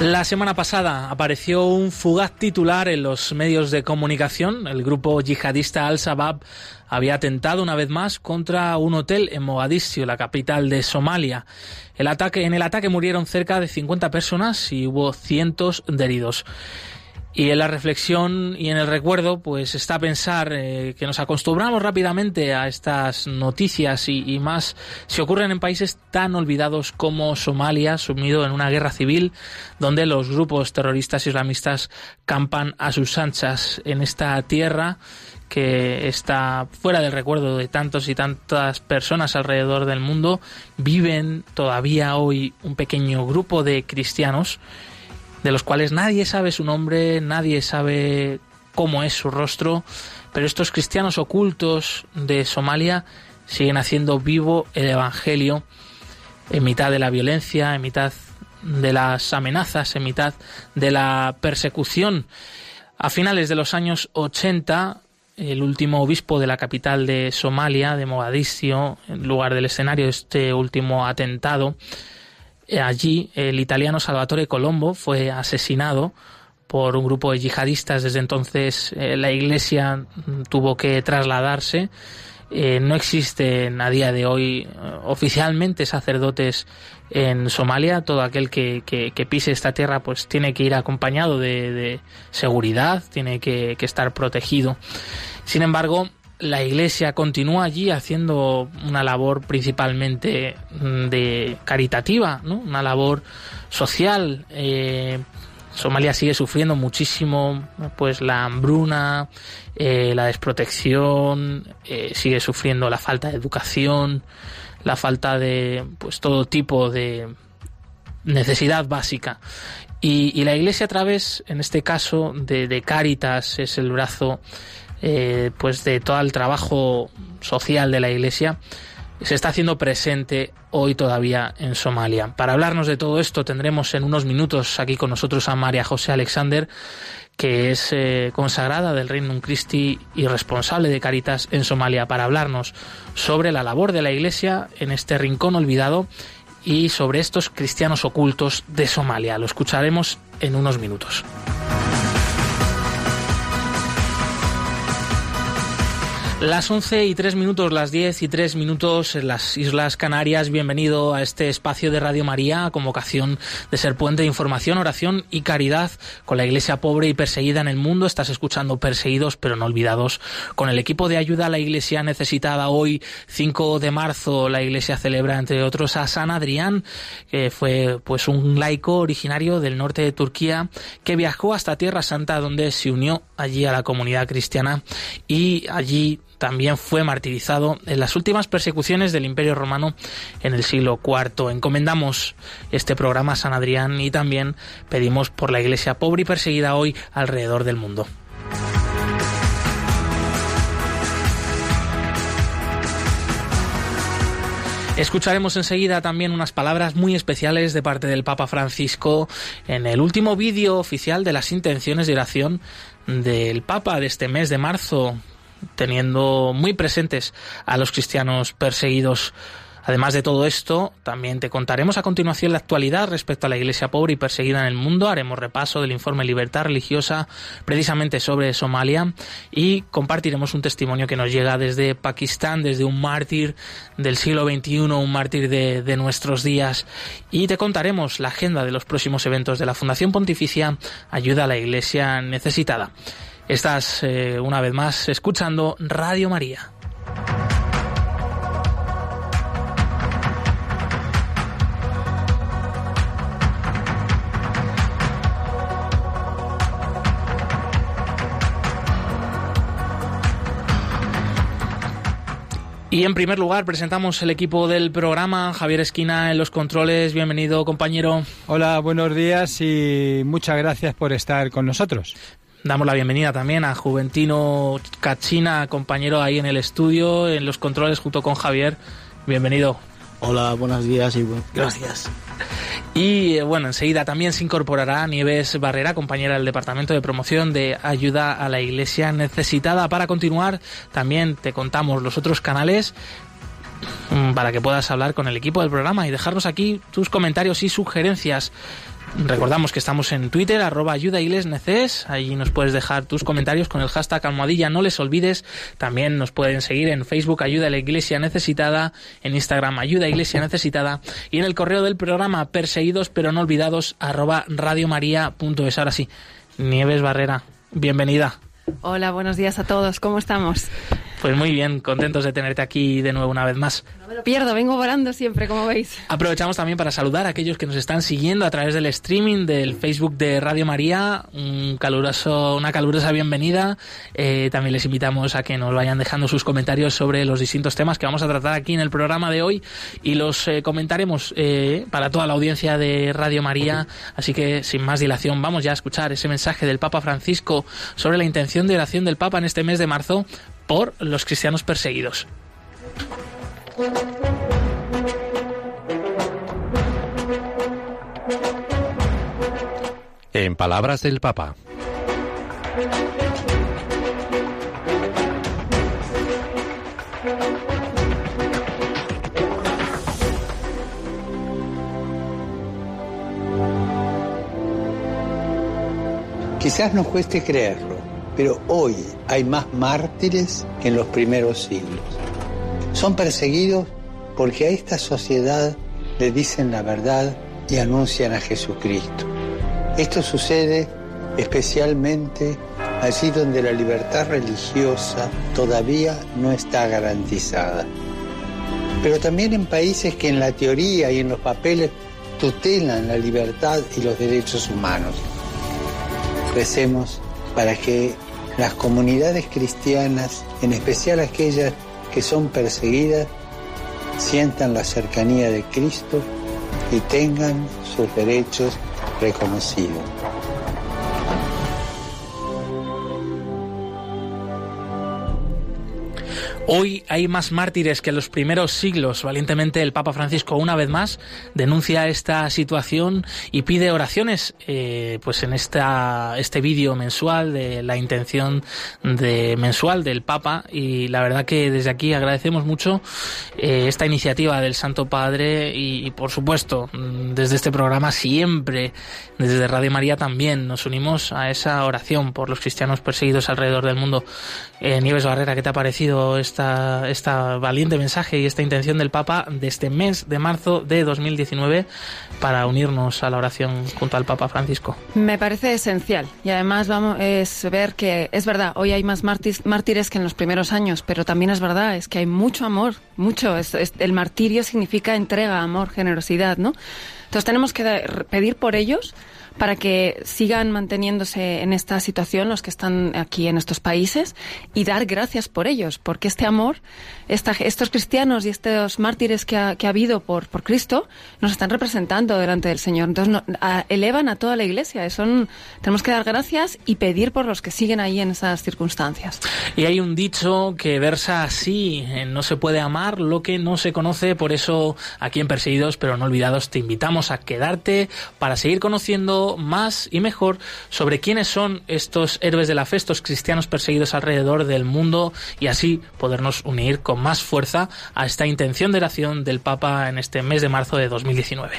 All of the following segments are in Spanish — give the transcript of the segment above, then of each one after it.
La semana pasada apareció un fugaz titular en los medios de comunicación. El grupo yihadista Al-Shabaab había atentado una vez más contra un hotel en Mogadiscio, la capital de Somalia. El ataque, en el ataque murieron cerca de 50 personas y hubo cientos de heridos. Y en la reflexión y en el recuerdo, pues está pensar eh, que nos acostumbramos rápidamente a estas noticias y, más si ocurren en países tan olvidados como Somalia, sumido en una guerra civil, donde los grupos terroristas islamistas campan a sus anchas en esta tierra que está fuera del recuerdo de tantos y tantas personas alrededor del mundo, viven todavía hoy un pequeño grupo de cristianos de los cuales nadie sabe su nombre, nadie sabe cómo es su rostro, pero estos cristianos ocultos de Somalia siguen haciendo vivo el Evangelio en mitad de la violencia, en mitad de las amenazas, en mitad de la persecución. A finales de los años 80, el último obispo de la capital de Somalia, de Mogadiscio, en lugar del escenario de este último atentado, allí el italiano Salvatore Colombo fue asesinado por un grupo de yihadistas. Desde entonces eh, la iglesia tuvo que trasladarse. Eh, no existen a día de hoy oficialmente sacerdotes en Somalia. Todo aquel que, pise esta tierra pues tiene que ir acompañado de, seguridad, tiene que, que estar protegido. Sin embargo, la Iglesia continúa allí haciendo una labor principalmente mm, de caritativa, ¿no? una labor social. Eh, Somalia sigue sufriendo muchísimo, pues la hambruna, eh, la desprotección, eh, sigue sufriendo la falta de educación, la falta de, pues todo tipo de necesidad básica. Y, la Iglesia a través, en este caso, de, de Cáritas, es el brazo eh, pues de todo el trabajo social de la Iglesia se está haciendo presente hoy todavía en Somalia. Para hablarnos de todo esto tendremos en unos minutos aquí con nosotros a María José Alexander, que es eh, consagrada del Reino Christi y responsable de Caritas en Somalia, para hablarnos sobre la labor de la Iglesia en este rincón olvidado y sobre estos cristianos ocultos de Somalia. Lo escucharemos en unos minutos. Las 11 y 3 minutos, las 10 y 3 minutos en las Islas Canarias. Bienvenido a este espacio de Radio María, con vocación de ser puente de información, oración y caridad con la iglesia pobre y perseguida en el mundo. Estás escuchando Perseguidos pero no olvidados con el equipo de ayuda a la iglesia necesitada. Hoy, 5 de marzo, la iglesia celebra, entre otros, a San Adrián, que fue pues un laico originario del norte de Turquía que viajó hasta Tierra Santa, donde se unió allí a la comunidad cristiana y allí también fue martirizado en las últimas persecuciones del Imperio Romano en el siglo IV. Encomendamos este programa a San Adrián y también pedimos por la Iglesia pobre y perseguida hoy alrededor del mundo. Escucharemos enseguida también unas palabras muy especiales de parte del Papa Francisco en el último vídeo oficial de las intenciones de oración del Papa de este mes de marzo, teniendo muy presentes a los cristianos perseguidos. Además de todo esto, también te contaremos a continuación la actualidad respecto a la iglesia pobre y perseguida en el mundo. Haremos repaso del informe Libertad Religiosa precisamente sobre Somalia y compartiremos un testimonio que nos llega desde Pakistán, desde un mártir del siglo XXI, un mártir de, nuestros días. Y te contaremos la agenda de los próximos eventos de la Fundación Pontificia Ayuda a la Iglesia Necesitada. Estás eh, una vez más escuchando Radio María. Y en primer lugar presentamos el equipo del programa, Javier Esquina en los controles. Bienvenido, compañero. Hola, buenos días y muchas gracias por estar con nosotros. Damos la bienvenida también a Juventino Cachina, compañero ahí en el estudio, en los controles junto con Javier. Bienvenido. Hola, buenos días y gracias. Y eh, bueno, enseguida también se incorporará Nieves Barrera, compañera del Departamento de Promoción de Ayuda a la Iglesia Necesitada. Para continuar, también te contamos los otros canales mm, para que puedas hablar con el equipo del programa y dejarnos aquí tus comentarios y sugerencias. Recordamos que estamos en Twitter, arroba ayudaiglesneces, allí nos puedes dejar tus comentarios con el hashtag almohadilla, no les olvides, también nos pueden seguir en Facebook Ayuda a la Iglesia Necesitada, en Instagram Ayuda Iglesia Necesitada y en el correo del programa perseguidos pero no olvidados arroba radiomaria.es. Ahora sí, Nieves Barrera, bienvenida. Hola, buenos días a todos, ¿cómo estamos? Pues muy bien, contentos de tenerte aquí de nuevo una vez más. No me lo pierdo, vengo volando siempre, como veis. Aprovechamos también para saludar a aquellos que nos están siguiendo a través del streaming del Facebook de Radio María. Un caluroso, una calurosa bienvenida. Eh, también les invitamos a que nos vayan dejando sus comentarios sobre los distintos temas que vamos a tratar aquí en el programa de hoy y los eh, comentaremos eh, para toda la audiencia de Radio María. Así que sin más dilación, vamos ya a escuchar ese mensaje del Papa Francisco sobre la intención de oración del Papa en este mes de marzo por los cristianos perseguidos. En palabras del Papa. Quizás nos cueste creerlo, pero hoy hay más mártires que en los primeros siglos. Son perseguidos porque a esta sociedad le dicen la verdad y anuncian a Jesucristo. Esto sucede especialmente allí donde la libertad religiosa todavía no está garantizada. Pero también en países que en la teoría y en los papeles tutelan la libertad y los derechos humanos. Para que las comunidades cristianas, en especial aquellas que son perseguidas, sientan la cercanía de Cristo y tengan sus derechos reconocidos. Hoy hay más mártires que en los primeros siglos. Valientemente el Papa Francisco una vez más denuncia esta situación y pide oraciones eh, pues en esta, este vídeo mensual de la intención de mensual del Papa y la verdad que desde aquí agradecemos mucho eh, esta iniciativa del Santo Padre y, por supuesto desde este programa siempre desde Radio María también nos unimos a esa oración por los cristianos perseguidos alrededor del mundo. Eh, Nieves Barrera, ¿qué te ha parecido esta, esta valiente mensaje y esta intención del Papa de este mes de marzo de 2019 para unirnos a la oración junto al Papa Francisco? Me parece esencial y además vamos es ver que es verdad, hoy hay más mártires, mártires que en los primeros años, pero también es verdad, es que hay mucho amor, mucho. Es, es, el martirio significa entrega, amor, generosidad, ¿no? Entonces tenemos que pedir por ellos para que sigan manteniéndose en esta situación los que están aquí en estos países y dar gracias por ellos, porque este amor, esta, estos cristianos y estos mártires que ha, que ha habido por, Cristo nos están representando delante del Señor. Entonces elevan a toda la Iglesia. Son, tenemos que dar gracias y pedir por los que siguen ahí en esas circunstancias. Y hay un dicho que versa así, no se puede amar lo que no se conoce, por eso aquí en Perseguidos pero no olvidados te invitamos a quedarte para seguir conociendo más y mejor sobre quiénes son estos héroes de la fe, estos cristianos perseguidos alrededor del mundo y así podernos unir con más fuerza a esta intención de oración del Papa en este mes de marzo de 2019.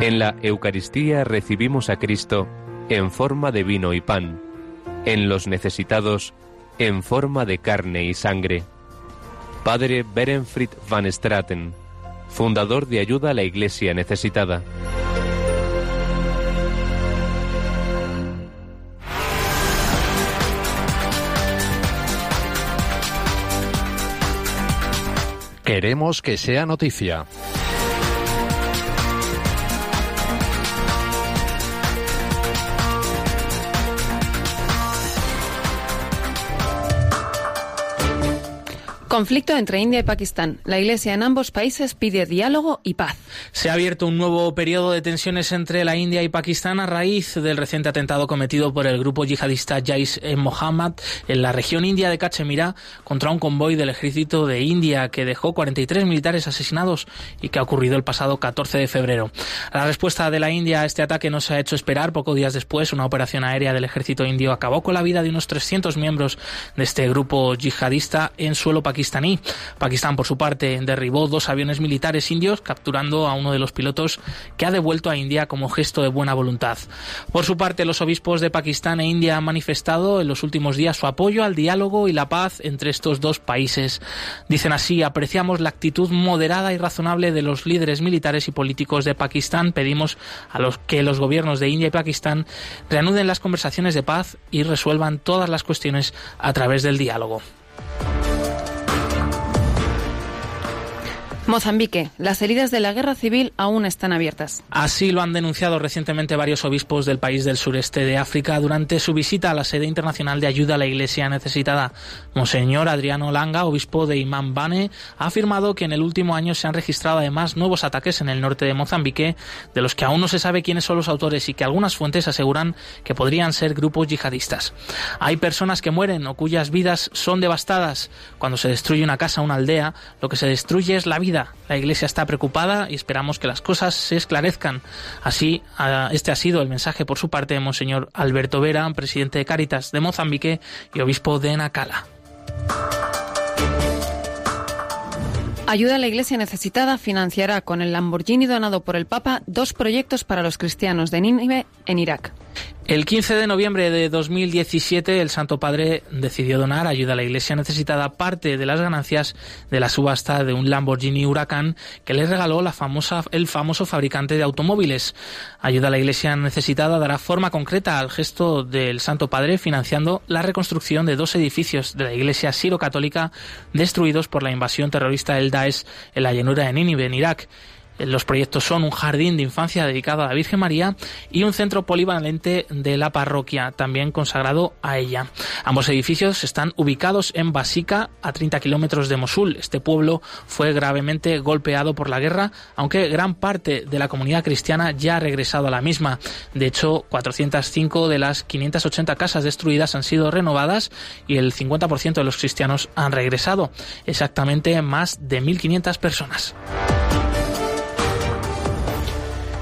En la Eucaristía recibimos a Cristo en forma de vino y pan, en los necesitados en forma de carne y sangre. Padre Berenfried van Straten, fundador de Ayuda a la Iglesia Necesitada. Queremos que sea noticia. Conflicto entre India y Pakistán. La Iglesia en ambos países pide diálogo y paz. Se ha abierto un nuevo periodo de tensiones entre la India y Pakistán a raíz del reciente atentado cometido por el grupo yihadista Jais e Mohammed en la región india de Cachemira contra un convoy del ejército de India que dejó 43 militares asesinados y que ha ocurrido el pasado 14 de febrero. La respuesta de la India a este ataque no se ha hecho esperar. Pocos días después, una operación aérea del ejército indio acabó con la vida de unos 300 miembros de este grupo yihadista en suelo pakistaní Pakistán, por su parte, derribó dos aviones militares indios, capturando a uno de los pilotos que ha devuelto a India como gesto de buena voluntad. Por su parte, los obispos de Pakistán e India han manifestado en los últimos días su apoyo al diálogo y la paz entre estos dos países. Dicen así, apreciamos la actitud moderada y razonable de los líderes militares y políticos de Pakistán. Pedimos a los que los gobiernos de India y Pakistán reanuden las conversaciones de paz y resuelvan todas las cuestiones a través del diálogo. Mozambique. Las heridas de la guerra civil aún están abiertas. Así lo han denunciado recientemente varios obispos del país del sureste de África durante su visita a la sede internacional de ayuda a la Iglesia necesitada. Monseñor Adriano Langa, obispo de Imambane, ha afirmado que en el último año se han registrado además nuevos ataques en el norte de Mozambique, de los que aún no se sabe quiénes son los autores y que algunas fuentes aseguran que podrían ser grupos yihadistas. Hay personas que mueren o cuyas vidas son devastadas. Cuando se destruye una casa o una aldea, lo que se destruye es la vida la Iglesia está preocupada y esperamos que las cosas se esclarezcan. Así, este ha sido el mensaje por su parte de Monseñor Alberto Vera, presidente de Cáritas de Mozambique y obispo de Nacala. Ayuda a la Iglesia necesitada financiará con el Lamborghini donado por el Papa dos proyectos para los cristianos de Nínive en Irak. El 15 de noviembre de 2017, el Santo Padre decidió donar ayuda a la Iglesia necesitada parte de las ganancias de la subasta de un Lamborghini Huracán que le regaló el famoso fabricante de automóviles. Ayuda a la Iglesia necesitada dará forma concreta al gesto del Santo Padre financiando la reconstrucción de dos edificios de la Iglesia siro-católica destruidos por la invasión terrorista del Daesh en la llanura de Nínive, en Irak. Los proyectos son un jardín de infancia dedicado a la Virgen María y un centro polivalente de la parroquia, también consagrado a ella. Ambos edificios están ubicados en Basica, a 30 kilómetros de Mosul. Este pueblo fue gravemente golpeado por la guerra, aunque gran parte de la comunidad cristiana ya ha regresado a la misma. De hecho, 405 de las 580 casas destruidas han sido renovadas y el 50% de los cristianos han regresado. Exactamente más de 1.500 personas.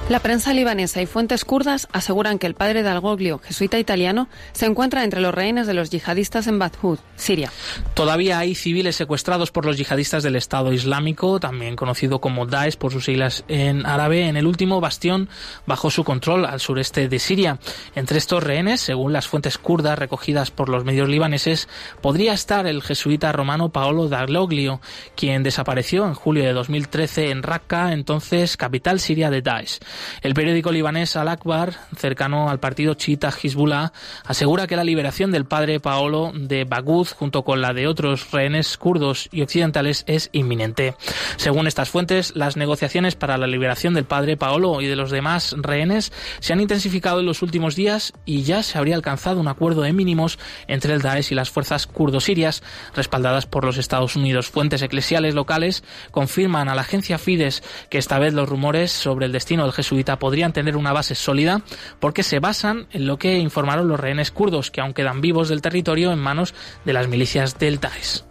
La prensa libanesa y fuentes kurdas aseguran que el padre de jesuita italiano, se encuentra entre los rehenes de los yihadistas en Badhud, Siria. Todavía hay civiles secuestrados por los yihadistas del Estado Islámico, también conocido como Daesh por sus siglas en árabe, en el último bastión bajo su control al sureste de Siria. Entre estos rehenes, según las fuentes kurdas recogidas por los medios libaneses, podría estar el jesuita romano Paolo Daglioglio, quien desapareció en julio de 2013 en Raqqa, entonces capital siria de Daesh. El periódico libanés Al-Akbar, cercano al partido chiita Hezbollah, asegura que la liberación del padre Paolo de Bagud, junto con la de otros rehenes kurdos y occidentales, es inminente. Según estas fuentes, las negociaciones para la liberación del padre Paolo y de los demás rehenes se han intensificado en los últimos días y ya se habría alcanzado un acuerdo de mínimos entre el Daesh y las fuerzas kurdo-sirias, respaldadas por los Estados Unidos. Fuentes eclesiales locales confirman a la agencia Fides que esta vez los rumores sobre el destino del jesuita podrían tener una base sólida porque se basan en lo que informaron los rehenes kurdos, que aún quedan vivos del territorio en manos de las milicias del Daesh.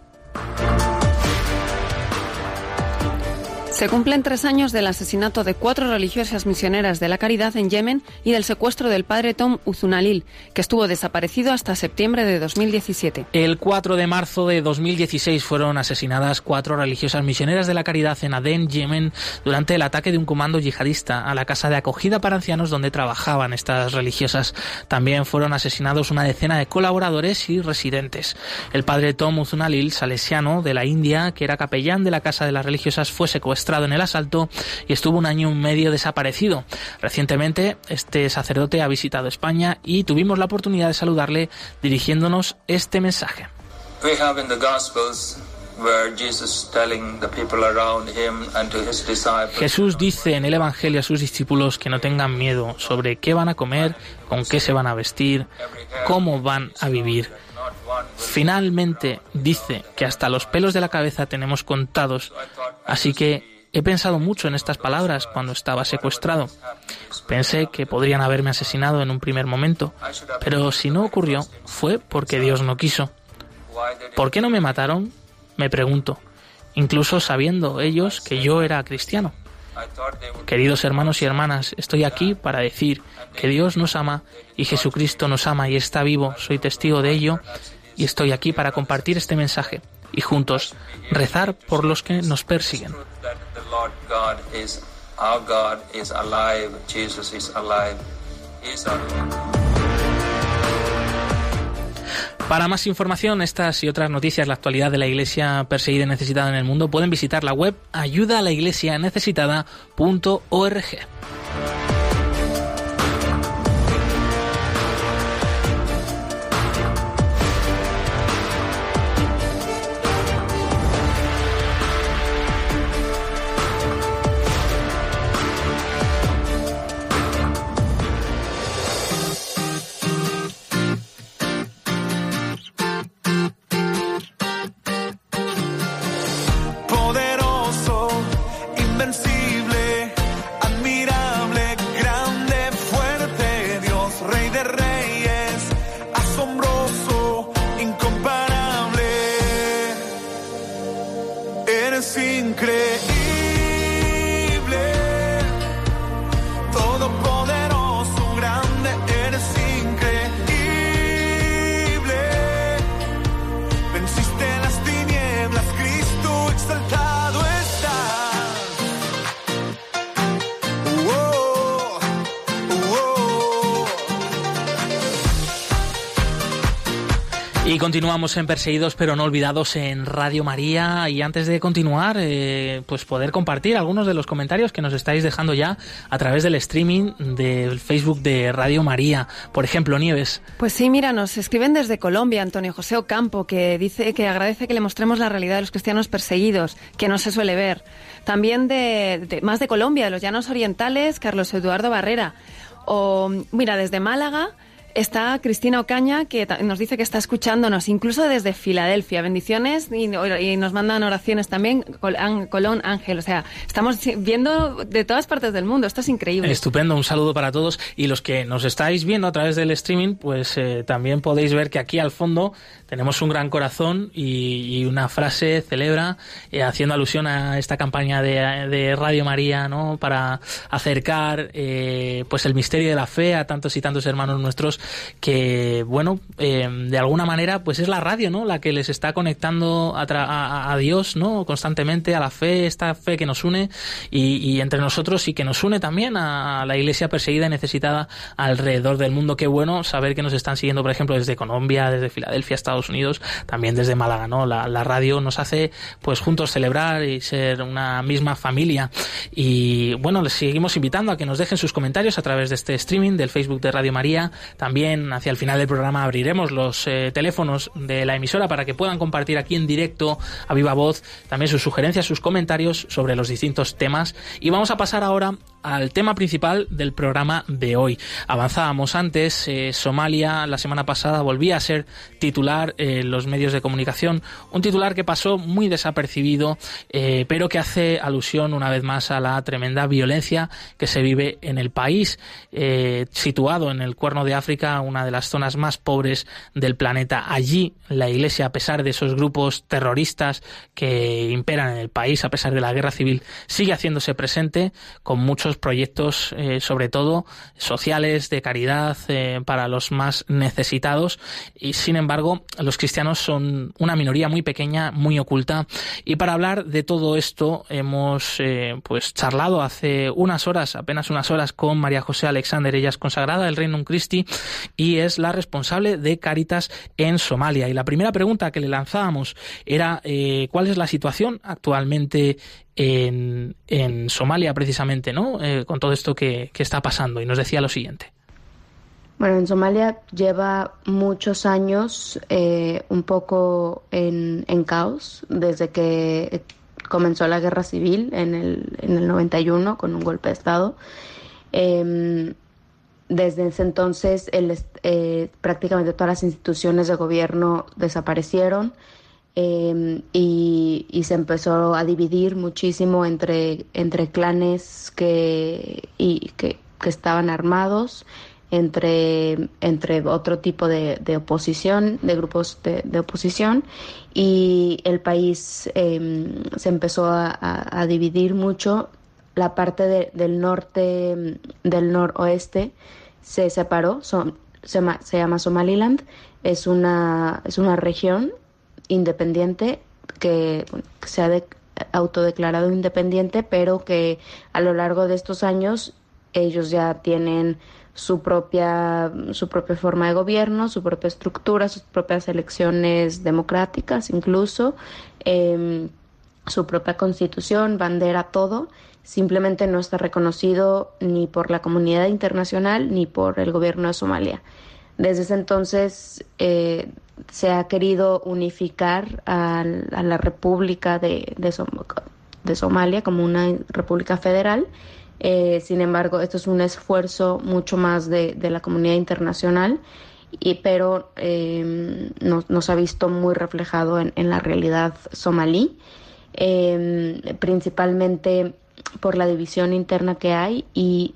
Se cumplen tres años del asesinato de cuatro religiosas misioneras de la caridad en Yemen y del secuestro del padre Tom Uzunalil, que estuvo desaparecido hasta septiembre de 2017. El 4 de marzo de 2016 fueron asesinadas cuatro religiosas misioneras de la caridad en Adén, Yemen, durante el ataque de un comando yihadista a la casa de acogida para ancianos donde trabajaban estas religiosas. También fueron asesinados una decena de colaboradores y residentes. El padre Tom Uzunalil, salesiano de la India, que era capellán de la casa de las religiosas, fue secuestrado en el asalto y estuvo un año y medio desaparecido. Recientemente este sacerdote ha visitado España y tuvimos la oportunidad de saludarle dirigiéndonos este mensaje. Jesús dice en el Evangelio a sus discípulos que no tengan miedo sobre qué van a comer, con qué se van a vestir, cómo van a vivir. Finalmente dice que hasta los pelos de la cabeza tenemos contados, así que he pensado mucho en estas palabras cuando estaba secuestrado. Pensé que podrían haberme asesinado en un primer momento, pero si no ocurrió fue porque Dios no quiso. ¿Por qué no me mataron? Me pregunto, incluso sabiendo ellos que yo era cristiano. Queridos hermanos y hermanas, estoy aquí para decir que Dios nos ama y Jesucristo nos ama y está vivo. Soy testigo de ello y estoy aquí para compartir este mensaje y juntos rezar por los que nos persiguen. Para más información, estas y otras noticias, la actualidad de la Iglesia perseguida y necesitada en el mundo, pueden visitar la web ayudaalaiglesianecesitada.org. continuamos en Perseguidos pero no olvidados en Radio María y antes de continuar eh, pues poder compartir algunos de los comentarios que nos estáis dejando ya a través del streaming del Facebook de Radio María. Por ejemplo, Nieves. Pues sí, mira, nos escriben desde Colombia Antonio José Ocampo que dice que agradece que le mostremos la realidad de los cristianos perseguidos, que no se suele ver. También de, de más de Colombia, de los Llanos Orientales, Carlos Eduardo Barrera. O mira, desde Málaga está Cristina Ocaña, que nos dice que está escuchándonos, incluso desde Filadelfia. Bendiciones y, nos mandan oraciones también, Colón Ángel. O sea, estamos viendo de todas partes del mundo. Esto es increíble. Estupendo, un saludo para todos. Y los que nos estáis viendo a través del streaming, pues eh, también podéis ver que aquí al fondo tenemos un gran corazón y, una frase celebra eh, haciendo alusión a esta campaña de, Radio María, ¿no? Para acercar eh, pues el misterio de la fe a tantos y tantos hermanos nuestros que, bueno, eh, de alguna manera, pues es la radio, ¿no? La que les está conectando a, a, Dios, ¿no? Constantemente, a la fe, esta fe que nos une y, entre nosotros y que nos une también a, la iglesia perseguida y necesitada alrededor del mundo. Qué bueno saber que nos están siguiendo, por ejemplo, desde Colombia, desde Filadelfia, Estados Unidos, también desde Málaga, ¿no? La, la radio nos hace, pues, juntos celebrar y ser una misma familia. Y, bueno, les seguimos invitando a que nos dejen sus comentarios a través de este streaming del Facebook de Radio María, también también hacia el final del programa abriremos los eh, teléfonos de la emisora para que puedan compartir aquí en directo a viva voz también sus sugerencias, sus comentarios sobre los distintos temas. Y vamos a pasar ahora al tema principal del programa de hoy. Avanzábamos antes, eh, Somalia la semana pasada volvía a ser titular en los medios de comunicación, un titular que pasó muy desapercibido, eh, pero que hace alusión una vez más a la tremenda violencia que se vive en el país, situado en el cuerno de África una de las zonas más pobres del planeta. Allí la Iglesia, a pesar de esos grupos terroristas que imperan en el país, a pesar de la guerra civil, sigue haciéndose presente con muchos proyectos, eh, sobre todo sociales, de caridad, eh, para los más necesitados. Y sin embargo, los cristianos son una minoría muy pequeña, muy oculta. Y para hablar de todo esto, hemos eh, pues charlado hace unas horas, apenas unas horas, con María José Alexander. Ella es consagrada del Reino Christi y es la responsable de Caritas en Somalia. Y la primera pregunta que le lanzábamos era cuál es la situación actualmente en, Somalia precisamente, ¿no? Eh, con todo esto que, está pasando. Y nos decía lo siguiente. Bueno, en Somalia lleva muchos años eh, un poco en, caos desde que comenzó la guerra civil en el, en el 91 con un golpe de Estado. Em, desde ese entonces el, eh, prácticamente todas las instituciones de gobierno desaparecieron em, y, se empezó a dividir muchísimo entre, entre clanes que, y, que, estaban armados, entre, entre otro tipo de, oposición, de grupos de, oposición, y el país em, se empezó a, dividir mucho. La parte del norte, del noroeste, se separó, son, se, llama Somaliland, es una, es una región independiente que, se ha autodeclarado independiente, pero que a lo largo de estos años ellos ya tienen su propia, su propia forma de gobierno, su propia estructura, sus propias elecciones democráticas incluso, em, su propia constitución, bandera, todo simplemente no está reconocido ni por la comunidad internacional ni por el gobierno de Somalia. Desde ese entonces eh, se ha querido unificar a, la República de, Somalia como una república federal. Eh, sin embargo, esto es un esfuerzo mucho más de, la comunidad internacional, y, pero eh, no, se ha visto muy reflejado en, en la realidad somalí. principalmente por la división interna que hay y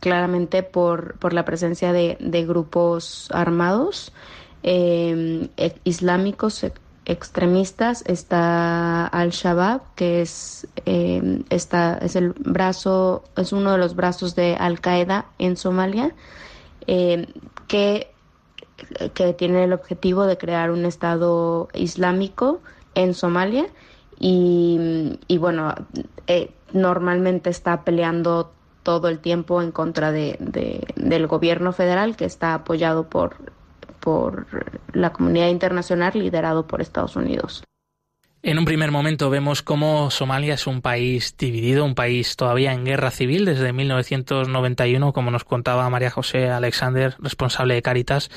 claramente por, por la presencia de grupos armados em, e, islámicos extremistas está Al Shabaab que es eh, es el brazo es uno de los brazos de Al Qaeda en Somalia em, que que tiene el objetivo de crear un estado islámico en Somalia y, y bueno eh, normalmente está peleando todo el tiempo en contra de, del gobierno federal que está apoyado por, por la comunidad internacional liderado por Estados Unidos. En un primer momento vemos cómo Somalia es un país dividido, un país todavía en guerra civil desde 1991, como nos contaba María José Alexander, responsable de Caritas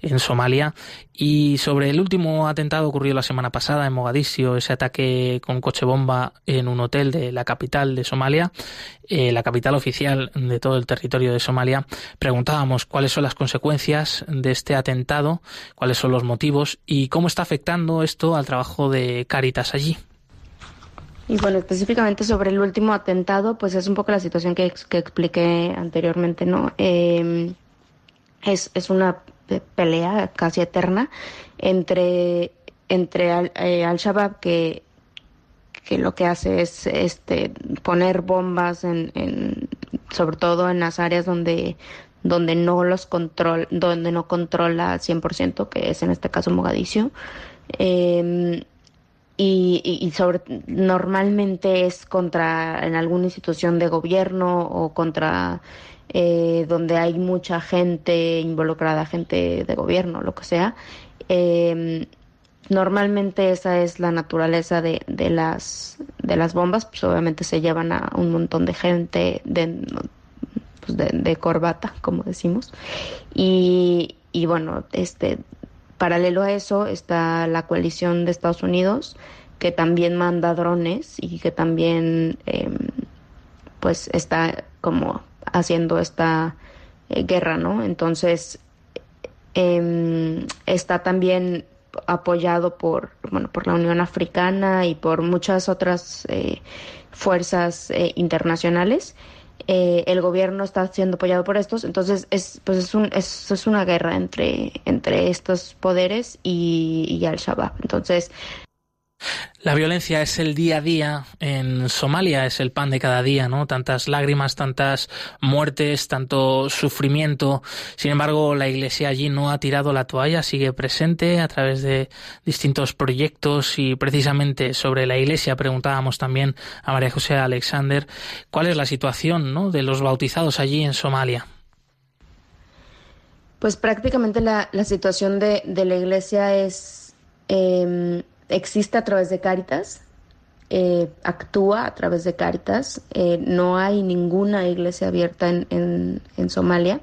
en Somalia. Y sobre el último atentado ocurrido la semana pasada en Mogadiscio, ese ataque con coche bomba en un hotel de la capital de Somalia, eh, la capital oficial de todo el territorio de Somalia, preguntábamos cuáles son las consecuencias de este atentado, cuáles son los motivos y cómo está afectando esto al trabajo de Caritas allí. Y bueno, específicamente sobre el último atentado, pues es un poco la situación que, expliqué anteriormente, ¿no? Em, es, es una pelea casi eterna entre, entre Al, eh, Al Shabaab que que lo que hace es este poner bombas en, en sobre todo en las áreas donde donde no los control donde no controla 100% que es en este caso Mogadiscio. Em, y, y, sobre normalmente es contra en alguna institución de gobierno o contra eh, donde hay mucha gente involucrada gente de gobierno lo que sea eh, Normalmente esa es la naturaleza de, de, las, de las bombas, pues obviamente se llevan a un montón de gente de, pues de, corbata, como decimos. Y, y, bueno, este, paralelo a eso está la coalición de Estados Unidos, que también manda drones y que también em, pues está como haciendo esta eh, guerra, ¿no? Entonces, em, está también apoyado por, bueno, por la Unión Africana y por muchas otras eh, fuerzas eh, internacionales. El gobierno está siendo apoyado por estos, entonces es, pues es, un, es, es una guerra entre, entre estos poderes y, y Al-Shabaab. Entonces, la violencia es el día a día en Somalia, es el pan de cada día, ¿no? Tantas lágrimas, tantas muertes, tanto sufrimiento. Sin embargo, la Iglesia allí no ha tirado la toalla, sigue presente a través de distintos proyectos y precisamente sobre la Iglesia preguntábamos también a María José Alexander cuál es la situación, ¿no? de los bautizados allí en Somalia. Pues prácticamente la, situación de, la Iglesia es em, existe a través de Cáritas, eh, actúa a través de Cáritas. Eh, no hay ninguna iglesia abierta en, en, Somalia.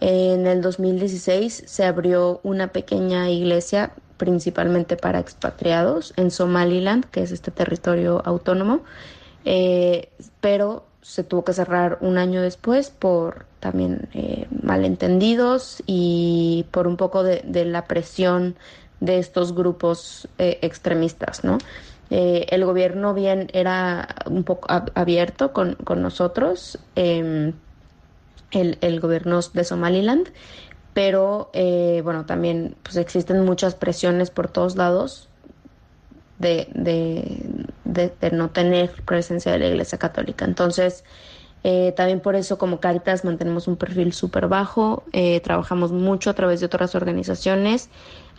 En el 2016 se abrió una pequeña iglesia principalmente para expatriados en Somaliland, que es este territorio autónomo, eh, pero se tuvo que cerrar un año después por también malentendidos y por un poco de, la presión de estos grupos eh, extremistas, ¿no? Eh, el gobierno bien era un poco abierto con, nosotros, em, el, el, gobierno de Somaliland, pero bueno, también pues existen muchas presiones por todos lados de, de, no tener presencia de la Iglesia Católica. Entonces, eh, también por eso como Caritas mantenemos un perfil súper bajo, eh, trabajamos mucho a través de otras organizaciones,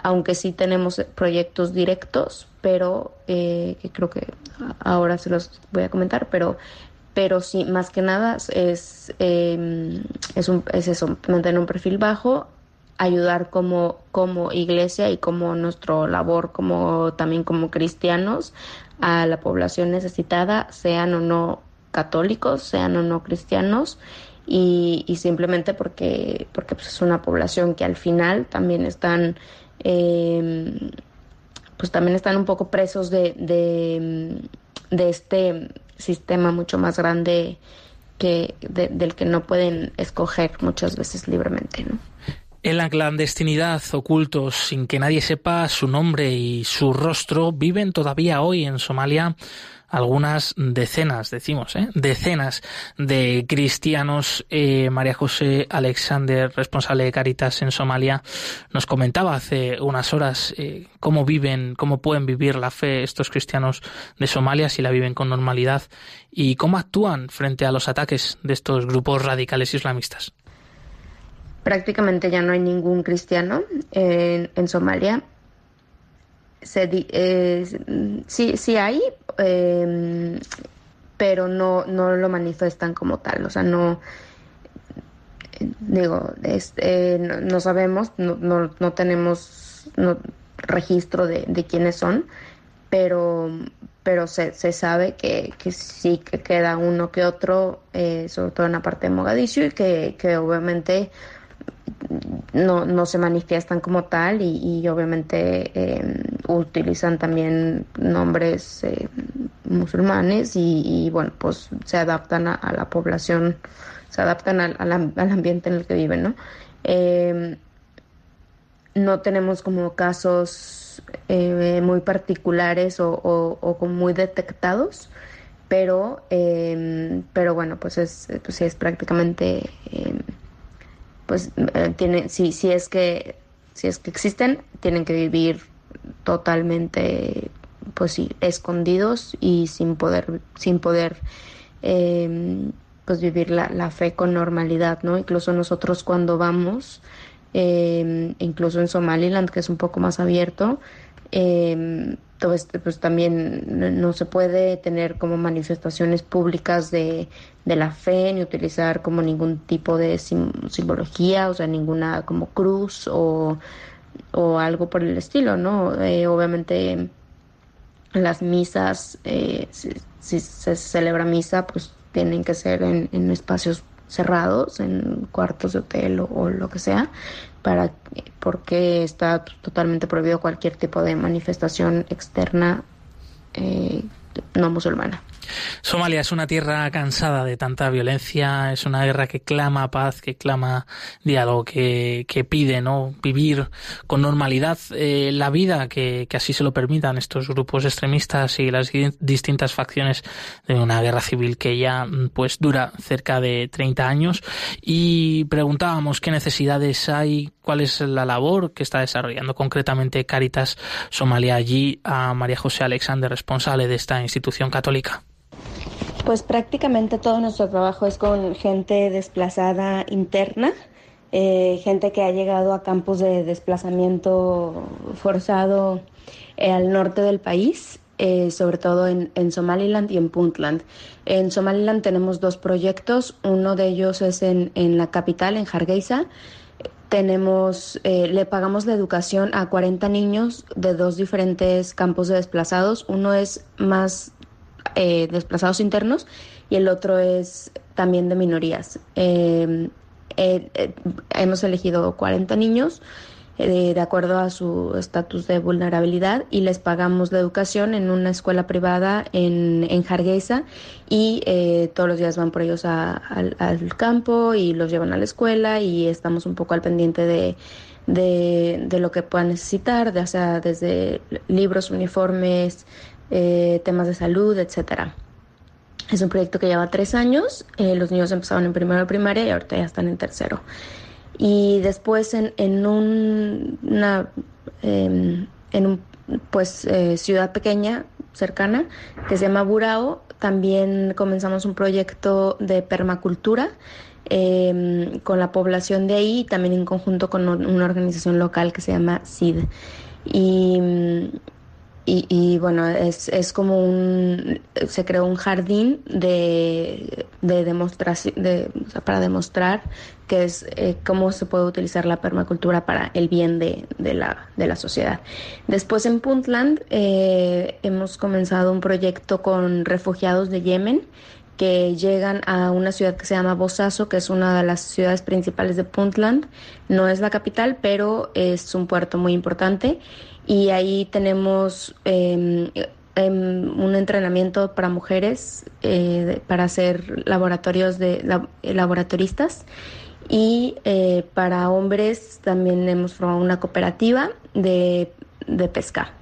aunque sí tenemos proyectos directos, pero eh, que creo que ahora se los voy a comentar, pero pero sí, más que nada es, es, un, es eso, mantener un perfil bajo ayudar como, como iglesia y como nuestro labor como también como cristianos a la población necesitada, sean o no católicos, sean o no cristianos, y, simplemente porque, porque pues, es una población que al final también están em, pues también están un poco presos de, de, de este sistema mucho más grande que del que no pueden escoger muchas veces libremente, ¿no? En la clandestinidad, ocultos, sin que nadie sepa su nombre y su rostro, viven todavía hoy en Somalia algunas decenas, decimos, ¿eh? decenas de cristianos. Eh, María José Alexander, responsable de Caritas en Somalia, nos comentaba hace unas horas eh, cómo viven, cómo pueden vivir la fe estos cristianos de Somalia si la viven con normalidad y cómo actúan frente a los ataques de estos grupos radicales islamistas prácticamente ya no hay ningún cristiano en, Somalia. Se, sí, sí hay, em, pero no, no lo manifiestan como tal. O sea, no, digo, este, no, sabemos, no, no, tenemos registro de, quiénes son, pero, pero se, se sabe que, que, sí que queda uno que otro, eh, sobre todo en la parte de Mogadishu, y que, que obviamente no, no se manifiestan como tal y, obviamente em, utilizan también nombres eh, musulmanes y, bueno, pues se adaptan a, la población, se adaptan al, al, ambiente en el que viven, ¿no? Em, no tenemos como casos eh, muy particulares o, o, muy detectados, pero, em, pero bueno, pues es, pues es prácticamente pues eh, tiene, si, si es que si es que existen, tienen que vivir totalmente pues sí, escondidos y sin poder, sin poder em, pues vivir la, la, fe con normalidad, ¿no? Incluso nosotros cuando vamos, eh, incluso en Somaliland, que es un poco más abierto, eh, pues también no se puede tener como manifestaciones públicas de, la fe ni utilizar como ningún tipo de simbología, o sea, ninguna como cruz o, algo por el estilo, ¿no? Eh, obviamente las misas, eh, si, se celebra misa, pues tienen que ser en, espacios cerrados, en cuartos de hotel o lo que sea, para porque está totalmente prohibido cualquier tipo de manifestación externa eh, no musulmana. Somalia es una tierra cansada de tanta violencia, es una guerra que clama paz, que clama diálogo, que, que pide no vivir con normalidad eh, la vida que, que, así se lo permitan estos grupos extremistas y las distintas facciones de una guerra civil que ya pues dura cerca de 30 años. Y preguntábamos qué necesidades hay, cuál es la labor que está desarrollando concretamente Caritas Somalia. Allí a María José Alexander, responsable de esta institución católica. Pues prácticamente todo nuestro trabajo es con gente desplazada interna, eh, gente que ha llegado a campos de desplazamiento forzado eh, al norte del país, eh, sobre todo en, Somaliland y en Puntland. En Somaliland tenemos dos proyectos, uno de ellos es en, en la capital, en Hargeisa. Tenemos, le pagamos la educación a 40 niños de dos diferentes campos de desplazados. Uno es más eh, desplazados internos y el otro es también de minorías. Em, eh, eh, hemos elegido 40 niños eh, de acuerdo a su estatus de vulnerabilidad y les pagamos la educación en una escuela privada en, en y eh, todos los días van por ellos al campo y los llevan a la escuela y estamos un poco al pendiente de, de, lo que puedan necesitar, ya sea desde libros, uniformes, eh, temas de salud, etcétera. Es un proyecto que lleva tres años. los niños empezaron en primero de primaria y ahorita ya están en tercero. Y después en, en una em, en un, pues, eh, ciudad pequeña, cercana, que se llama Burao, también comenzamos un proyecto de permacultura em, con la población de ahí, también en conjunto con una organización local que se llama SID. Y y, bueno, es, es, como un, se creó un jardín de, de demostración, de, para demostrar que es eh, cómo se puede utilizar la permacultura para el bien de, de, la, la sociedad. Después en Puntland eh, hemos comenzado un proyecto con refugiados de Yemen que llegan a una ciudad que se llama Bosaso, que es una de las ciudades principales de Puntland. No es la capital, pero es un puerto muy importante y ahí tenemos em, em, un entrenamiento para mujeres eh, para hacer laboratorios de laboratoristas y eh, para hombres también hemos formado una cooperativa de, de pesca.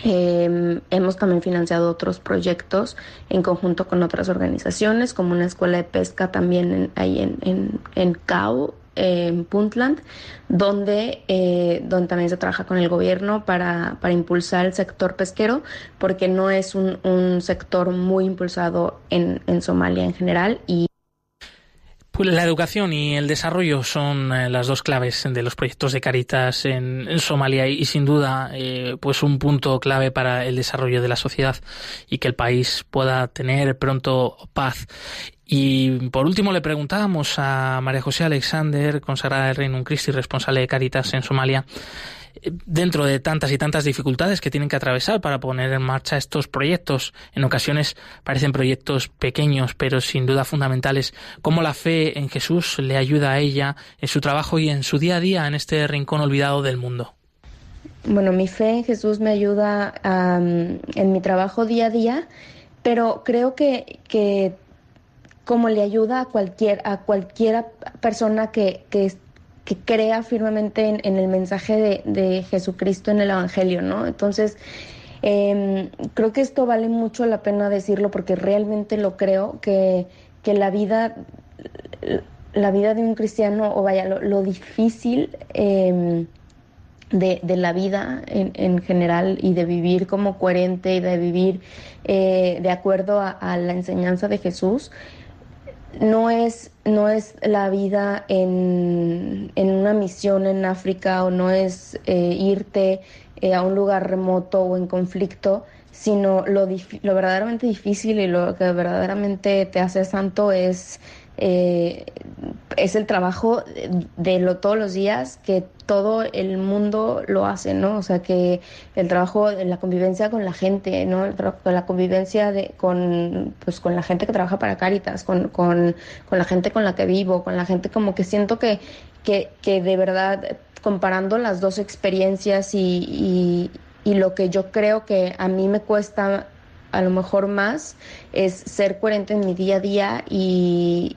Em, hemos también financiado otros proyectos en conjunto con otras organizaciones, como una escuela de pesca también ahí en, en, en CAO, en Puntland, donde, eh, donde también se trabaja con el gobierno para, para impulsar el sector pesquero, porque no es un, un sector muy impulsado en, en Somalia en general y pues la educación y el desarrollo son eh, las dos claves de los proyectos de Caritas en, Somalia y, sin duda eh, pues un punto clave para el desarrollo de la sociedad y que el país pueda tener pronto paz. Y por último le preguntábamos a María José Alexander, consagrada del Reino Christi responsable de Caritas en Somalia, dentro de tantas y tantas dificultades que tienen que atravesar para poner en marcha estos proyectos. En ocasiones parecen proyectos pequeños, pero sin duda fundamentales. Cómo la fe en Jesús le ayuda a ella en su trabajo y en su día a día en este rincón olvidado del mundo. Bueno, mi fe en Jesús me ayuda en mi trabajo día a día, pero creo que, que como le ayuda a cualquier a cualquiera persona que, que, que crea firmemente en, el mensaje de, Jesucristo en el Evangelio, ¿no? Entonces, em, creo que esto vale mucho la pena decirlo porque realmente lo creo, que, la vida la vida de un cristiano, o vaya, lo, difícil em, de, la vida en, general y de vivir como coherente y de vivir eh, de acuerdo a, la enseñanza de Jesús, no es, no es la vida en, una misión en África o no es eh, irte eh, a un lugar remoto o en conflicto, sino lo, lo verdaderamente difícil y lo que verdaderamente te hace santo es eh, es el trabajo de lo todos los días que todo el mundo lo hace, ¿no? O sea, que el trabajo la convivencia con la gente, ¿no? la convivencia de, con, pues, con la gente que trabaja para Caritas, con, con, con la gente con la que vivo, con la gente como que siento que, que, que de verdad, comparando las dos experiencias y, y, y lo que yo creo que a mí me cuesta a lo mejor más es ser coherente en mi día a día y,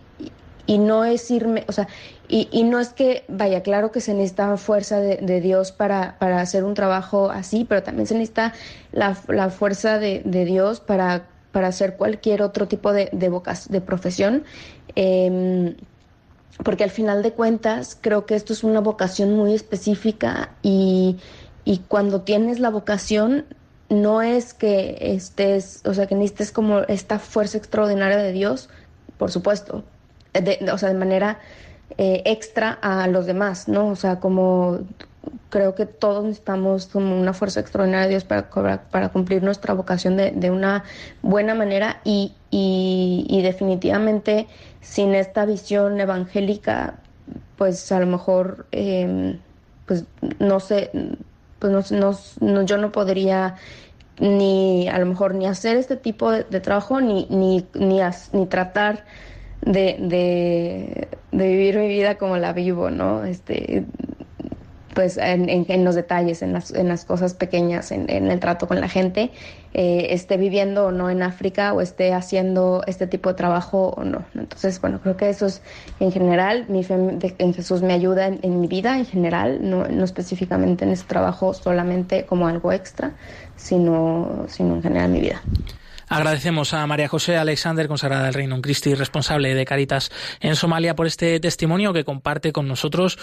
y no es irme, o sea, y, y, no es que, vaya, claro que se necesita fuerza de, Dios para, para, hacer un trabajo así, pero también se necesita la, la fuerza de, de, Dios para, para hacer cualquier otro tipo de, de, de profesión. Em, porque al final de cuentas creo que esto es una vocación muy específica y, y cuando tienes la vocación no es que estés, o sea, que necesites como esta fuerza extraordinaria de Dios, por supuesto, o sea, de manera eh, extra a los demás, ¿no? O sea, como creo que todos necesitamos como una fuerza extraordinaria de Dios para, para cumplir nuestra vocación de, de una buena manera y, y, definitivamente sin esta visión evangélica, pues a lo mejor, em, pues no sé, pues no, no, yo no podría ni a lo mejor ni hacer este tipo de, trabajo ni, ni, ni, ni tratar de, de, vivir mi vida como la vivo, ¿no? Este, pues en, los detalles, en las, en las cosas pequeñas, en, el trato con la gente, eh, esté viviendo o no en África o esté haciendo este tipo de trabajo o no. Entonces, bueno, creo que eso es en general, mi fe en Jesús me ayuda en, mi vida en general, no, no específicamente en este trabajo solamente como algo extra, sino, sino en general en mi vida. Agradecemos a María José Alexander, consagrada del Reino en Cristi, responsable de Caritas en Somalia, por este testimonio que comparte con nosotros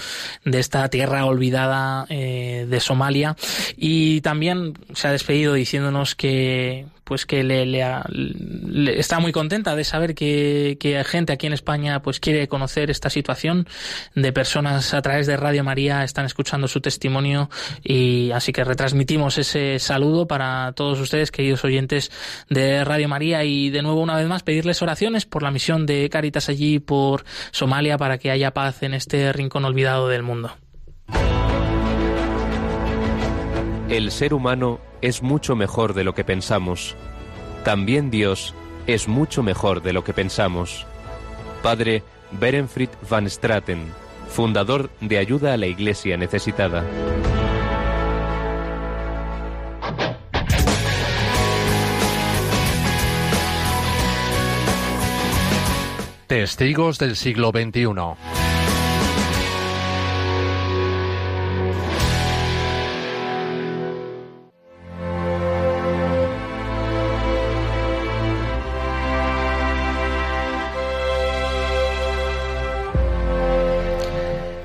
de esta tierra olvidada eh, de Somalia. Y también se ha despedido diciéndonos que pues que le, está muy contenta de saber que, que gente aquí en España pues quiere conocer esta situación de personas a través de Radio María están escuchando su testimonio y así que retransmitimos ese saludo para todos ustedes queridos oyentes de Radio María y de nuevo una vez más pedirles oraciones por la misión de Caritas allí por Somalia para que haya paz en este rincón olvidado del mundo. El ser humano es mucho mejor de lo que pensamos. También Dios es mucho mejor de lo que pensamos. Padre Berenfried van Straten, fundador de Ayuda a la Iglesia Necesitada. Testigos del siglo XXI.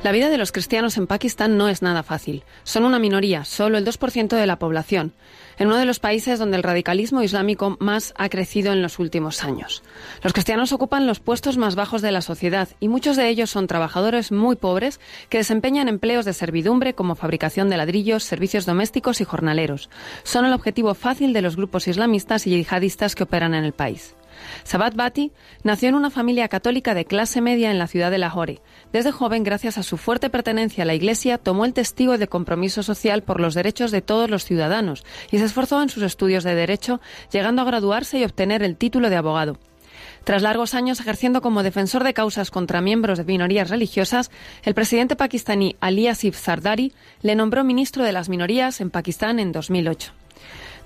La vida de los cristianos en Pakistán no es nada fácil. Son una minoría, solo el 2% de la población, en uno de los países donde el radicalismo islámico más ha crecido en los últimos años. Los cristianos ocupan los puestos más bajos de la sociedad y muchos de ellos son trabajadores muy pobres que desempeñan empleos de servidumbre como fabricación de ladrillos, servicios domésticos y jornaleros. Son el objetivo fácil de los grupos islamistas y yihadistas que operan en el país. Sabat Bati nació en una familia católica de clase media en la ciudad de Lahore. Desde joven, gracias a su fuerte pertenencia a la Iglesia, tomó el testigo de compromiso social por los derechos de todos los ciudadanos y se esforzó en sus estudios de Derecho, llegando a graduarse y obtener el título de abogado. Tras largos años ejerciendo como defensor de causas contra miembros de minorías religiosas, el presidente pakistaní Ali Asif Zardari le nombró ministro de las minorías en Pakistán en 2008.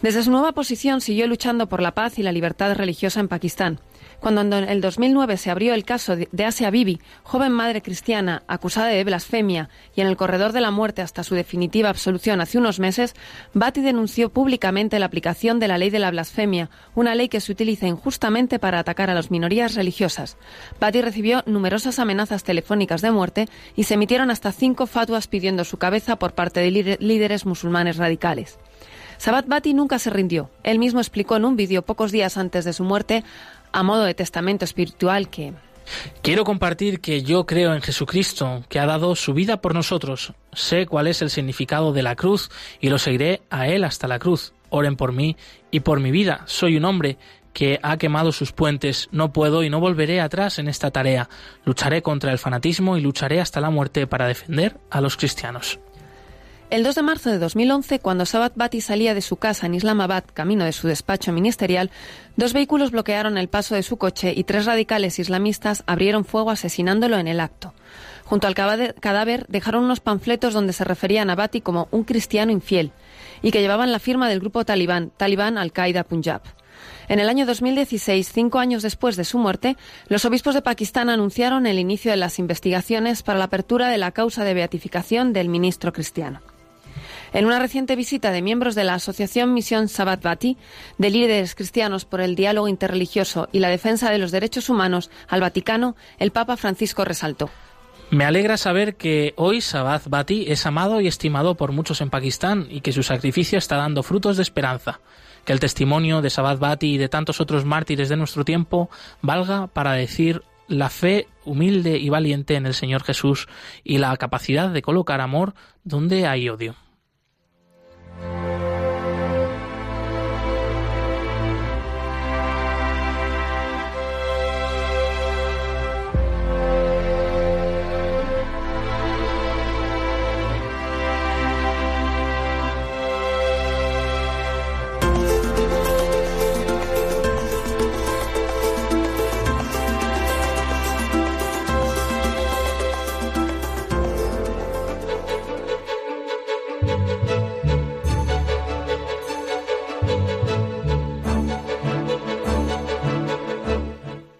Desde su nueva posición siguió luchando por la paz y la libertad religiosa en Pakistán. Cuando en el 2009 se abrió el caso de Asia Bibi, joven madre cristiana acusada de blasfemia y en el corredor de la muerte hasta su definitiva absolución hace unos meses, Bati denunció públicamente la aplicación de la ley de la blasfemia, una ley que se utiliza injustamente para atacar a las minorías religiosas. Bati recibió numerosas amenazas telefónicas de muerte y se emitieron hasta cinco fatuas pidiendo su cabeza por parte de líderes musulmanes radicales. Sabat Bati nunca se rindió. Él mismo explicó en un vídeo pocos días antes de su muerte, a modo de testamento espiritual, que Quiero compartir que yo creo en Jesucristo, que ha dado su vida por nosotros. Sé cuál es el significado de la cruz y lo seguiré a Él hasta la cruz. Oren por mí y por mi vida. Soy un hombre que ha quemado sus puentes. No puedo y no volveré atrás en esta tarea. Lucharé contra el fanatismo y lucharé hasta la muerte para defender a los cristianos. El 2 de marzo de 2011, cuando Sabat Bati salía de su casa en Islamabad, camino de su despacho ministerial, dos vehículos bloquearon el paso de su coche y tres radicales islamistas abrieron fuego asesinándolo en el acto. Junto al cadáver dejaron unos panfletos donde se referían a Bati como un cristiano infiel y que llevaban la firma del grupo talibán, Talibán Al-Qaeda Punjab. En el año 2016, cinco años después de su muerte, los obispos de Pakistán anunciaron el inicio de las investigaciones para la apertura de la causa de beatificación del ministro cristiano. En una reciente visita de miembros de la Asociación Misión Sabat Bati, de líderes cristianos por el diálogo interreligioso y la defensa de los derechos humanos al Vaticano, el Papa Francisco resaltó. Me alegra saber que hoy Sabat Bati es amado y estimado por muchos en Pakistán y que su sacrificio está dando frutos de esperanza. Que el testimonio de Sabat Bati y de tantos otros mártires de nuestro tiempo valga para decir la fe humilde y valiente en el Señor Jesús y la capacidad de colocar amor donde hay odio.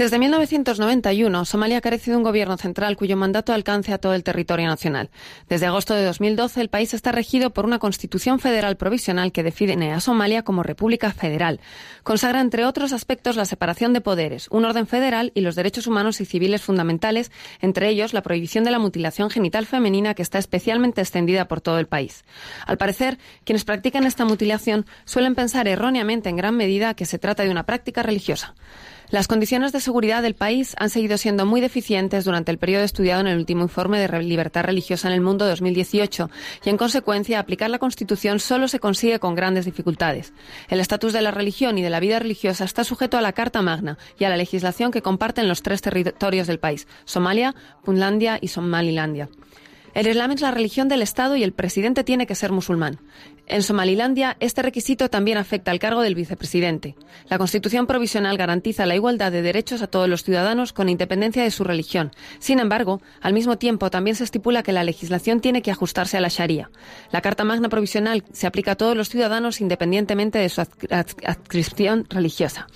Desde 1991, Somalia ha carecido de un gobierno central cuyo mandato alcance a todo el territorio nacional. Desde agosto de 2012, el país está regido por una constitución federal provisional que define a Somalia como república federal. Consagra, entre otros aspectos, la separación de poderes, un orden federal y los derechos humanos y civiles fundamentales, entre ellos la prohibición de la mutilación genital femenina que está especialmente extendida por todo el país. Al parecer, quienes practican esta mutilación suelen pensar erróneamente en gran medida que se trata de una práctica religiosa. Las condiciones de seguridad del país han seguido siendo muy deficientes durante el periodo estudiado en el último informe de libertad religiosa en el mundo 2018 y, en consecuencia, aplicar la Constitución solo se consigue con grandes dificultades. El estatus de la religión y de la vida religiosa está sujeto a la Carta Magna y a la legislación que comparten los tres territorios del país, Somalia, Puntlandia y Somalilandia. El Islam es la religión del Estado y el presidente tiene que ser musulmán. En Somalilandia, este requisito también afecta al cargo del vicepresidente. La Constitución provisional garantiza la igualdad de derechos a todos los ciudadanos con independencia de su religión. Sin embargo, al mismo tiempo también se estipula que la legislación tiene que ajustarse a la Sharia. La Carta Magna provisional se aplica a todos los ciudadanos independientemente de su adscripción religiosa.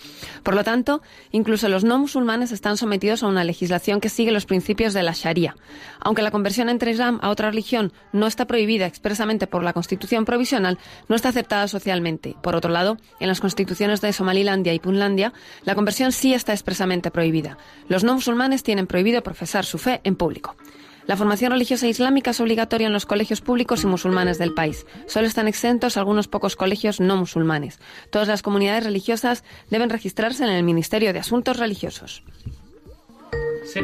Por lo tanto, incluso los no musulmanes están sometidos a una legislación que sigue los principios de la Sharia. Aunque la conversión entre Islam a otra religión no está prohibida expresamente por la Constitución provisional, no está aceptada socialmente. Por otro lado, en las constituciones de Somalilandia y Puntlandia, la conversión sí está expresamente prohibida. Los no musulmanes tienen prohibido profesar su fe en público. La formación religiosa islámica es obligatoria en los colegios públicos y musulmanes del país. Solo están exentos algunos pocos colegios no musulmanes. Todas las comunidades religiosas deben registrarse en el Ministerio de Asuntos Religiosos. Se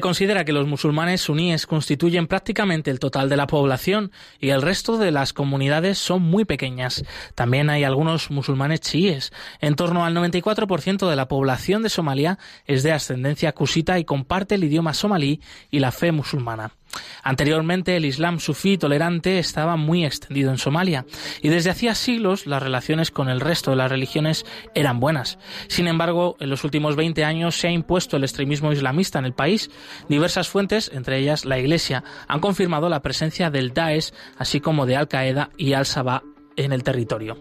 considera, que los, musulmanes suníes constituyen prácticamente el total de la población y el resto de las comunidades son muy pequeñas. También hay algunos musulmanes chiíes. En torno al 94% de la población de Somalia es de ascendencia cusita y comparte el idioma somalí y la fe musulmana. Anteriormente el Islam sufí tolerante estaba muy extendido en Somalia y desde hacía siglos las relaciones con el resto de las religiones eran buenas. Sin embargo, en los últimos 20 años se ha impuesto el extremismo islamista en el país. Diversas fuentes, entre ellas la Iglesia, han confirmado la presencia del Daesh, así como de Al-Qaeda y Al-Shabaab en el territorio.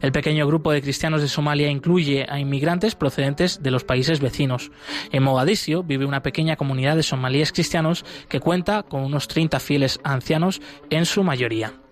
El pequeño grupo de cristianos de Somalia incluye a inmigrantes procedentes de los países vecinos. En Mogadiscio vive una pequeña comunidad de somalíes cristianos que cuenta con unos 30 fieles ancianos en su mayoría.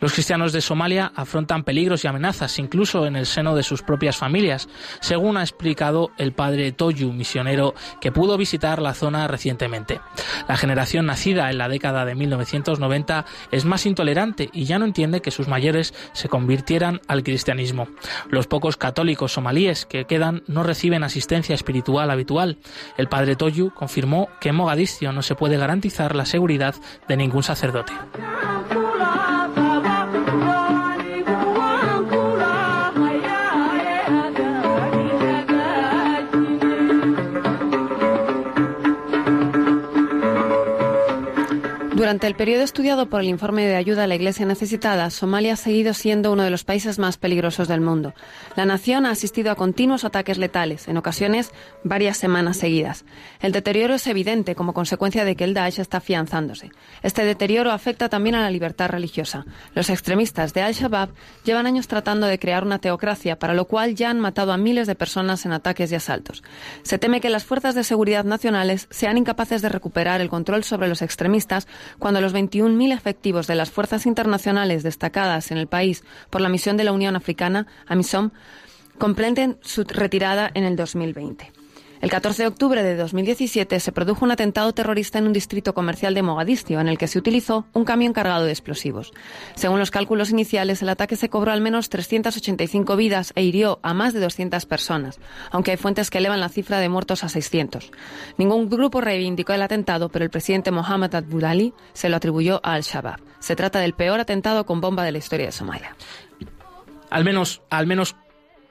Los cristianos de Somalia afrontan peligros y amenazas, incluso en el seno de sus propias familias, según ha explicado el padre Toyu, misionero que pudo visitar la zona recientemente. La generación nacida en la década de 1990 es más intolerante y ya no entiende que sus mayores se convirtieran al cristianismo. Los pocos católicos somalíes que quedan no reciben asistencia espiritual habitual. El padre Toyu confirmó que en Mogadiscio no se puede garantizar la seguridad de ningún sacerdote. Durante el periodo estudiado por el informe de ayuda a la Iglesia necesitada, Somalia ha seguido siendo uno de los países más peligrosos del mundo. La nación ha asistido a continuos ataques letales, en ocasiones varias semanas seguidas. El deterioro es evidente como consecuencia de que el Daesh está afianzándose. Este deterioro afecta también a la libertad religiosa. Los extremistas de Al-Shabaab llevan años tratando de crear una teocracia, para lo cual ya han matado a miles de personas en ataques y asaltos. Se teme que las fuerzas de seguridad nacionales sean incapaces de recuperar el control sobre los extremistas cuando los 21.000 efectivos de las fuerzas internacionales destacadas en el país por la misión de la Unión Africana, AMISOM, comprenden su retirada en el 2020. El 14 de octubre de 2017 se produjo un atentado terrorista en un distrito comercial de Mogadiscio, en el que se utilizó un camión cargado de explosivos. Según los cálculos iniciales, el ataque se cobró al menos 385 vidas e hirió a más de 200 personas, aunque hay fuentes que elevan la cifra de muertos a 600. Ningún grupo reivindicó el atentado, pero el presidente Mohamed Abdulali se lo atribuyó a Al-Shabaab. Se trata del peor atentado con bomba de la historia de Somalia. Al menos, al menos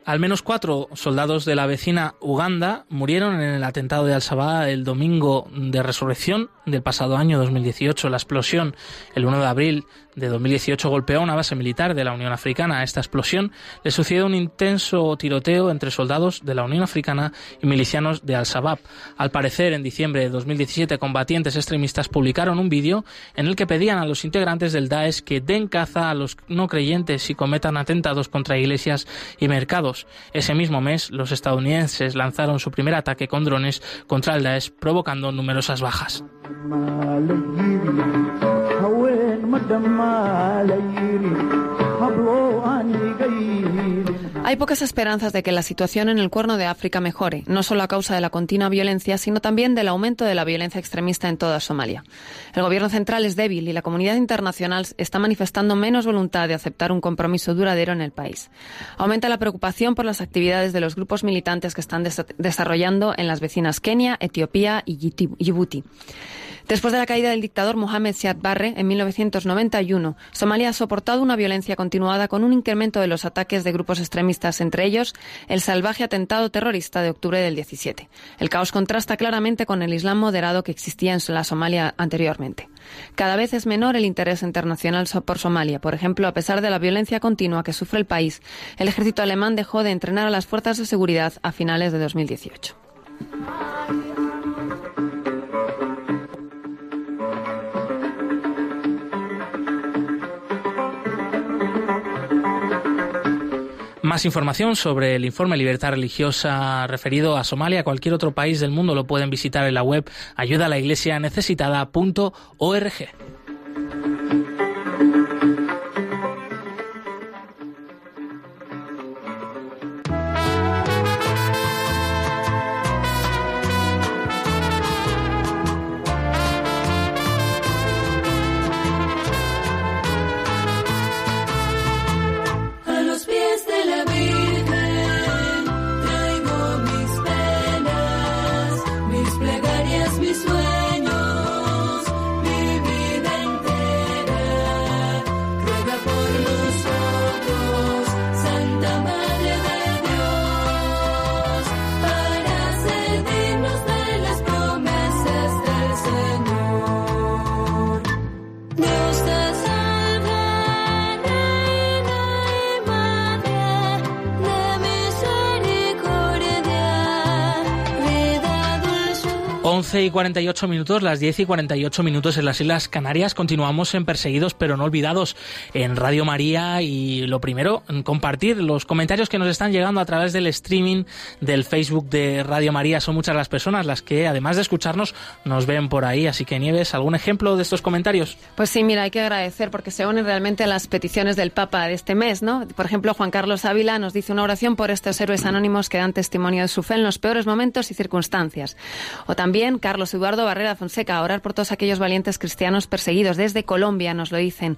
al menos cuatro soldados de la vecina Uganda murieron en el atentado de Al-Shabaab el domingo de resurrección del pasado año 2018. La explosión el 1 de abril de 2018 golpeó una base militar de la Unión Africana. A esta explosión le sucedió un intenso tiroteo entre soldados de la Unión Africana y milicianos de Al-Shabaab. Al parecer, en diciembre de 2017, combatientes extremistas publicaron un vídeo en el que pedían a los integrantes del Daesh que den caza a los no creyentes y cometan atentados contra iglesias y mercados. Ese mismo mes, los estadounidenses lanzaron su primer ataque con drones contra el Daesh, provocando numerosas bajas. Hay pocas esperanzas de que la situación en el Cuerno de África mejore, no solo a causa de la continua violencia, sino también del aumento de la violencia extremista en toda Somalia. El gobierno central es débil y la comunidad internacional está manifestando menos voluntad de aceptar un compromiso duradero en el país. Aumenta la preocupación por las actividades de los grupos militantes que están desarrollando en las vecinas Kenia, Etiopía y Djibouti. Después de la caída del dictador Mohamed Siad Barre en 1991, Somalia ha soportado una violencia continuada con un incremento de los ataques de grupos extremistas, entre ellos el salvaje atentado terrorista de octubre del 17. El caos contrasta claramente con el Islam moderado que existía en la Somalia anteriormente. Cada vez es menor el interés internacional por Somalia. Por ejemplo, a pesar de la violencia continua que sufre el país, el ejército alemán dejó de entrenar a las fuerzas de seguridad a finales de 2018. Más información sobre el informe Libertad Religiosa referido a Somalia, a cualquier otro país del mundo, lo pueden visitar en la web ayudalaiglesianecesitada.org. y 48 minutos, las 10 y 48 minutos en las Islas Canarias. Continuamos en Perseguidos pero no olvidados en Radio María y lo primero, compartir los comentarios que nos están llegando a través del streaming del Facebook de Radio María. Son muchas las personas las que, además de escucharnos, nos ven por ahí. Así que, Nieves, ¿algún ejemplo de estos comentarios? Pues sí, mira, hay que agradecer porque se unen realmente a las peticiones del Papa de este mes, ¿no? Por ejemplo, Juan Carlos Ávila nos dice una oración por estos héroes anónimos que dan testimonio de su fe en los peores momentos y circunstancias. O también Carlos Eduardo Barrera Fonseca, orar por todos aquellos valientes cristianos perseguidos. Desde Colombia nos lo dicen.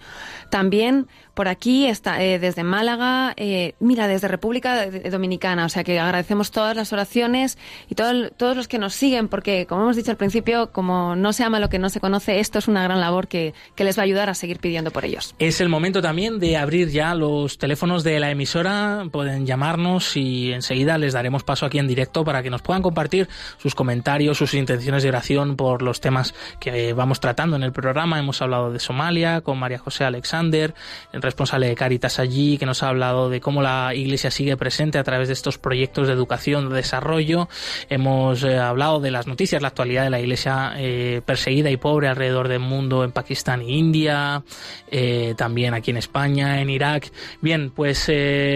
También por aquí, está, eh, desde Málaga, eh, mira, desde República Dominicana. O sea que agradecemos todas las oraciones y todos los que nos siguen, porque como hemos dicho al principio, como no se ama lo que no se conoce, esto es una gran labor que, que les va a ayudar a seguir pidiendo por ellos. Es el momento también de abrir ya los teléfonos de la emisora. Pueden llamarnos y enseguida les daremos paso aquí en directo para que nos puedan compartir sus comentarios, sus intenciones de oración por los temas que vamos tratando en el programa. Hemos hablado de Somalia con María José Alexander responsable de Caritas allí, que nos ha hablado de cómo la Iglesia sigue presente a través de estos proyectos de educación, de desarrollo. Hemos eh, hablado de las noticias, la actualidad de la Iglesia eh, perseguida y pobre alrededor del mundo, en Pakistán e India, eh, también aquí en España, en Irak. Bien, pues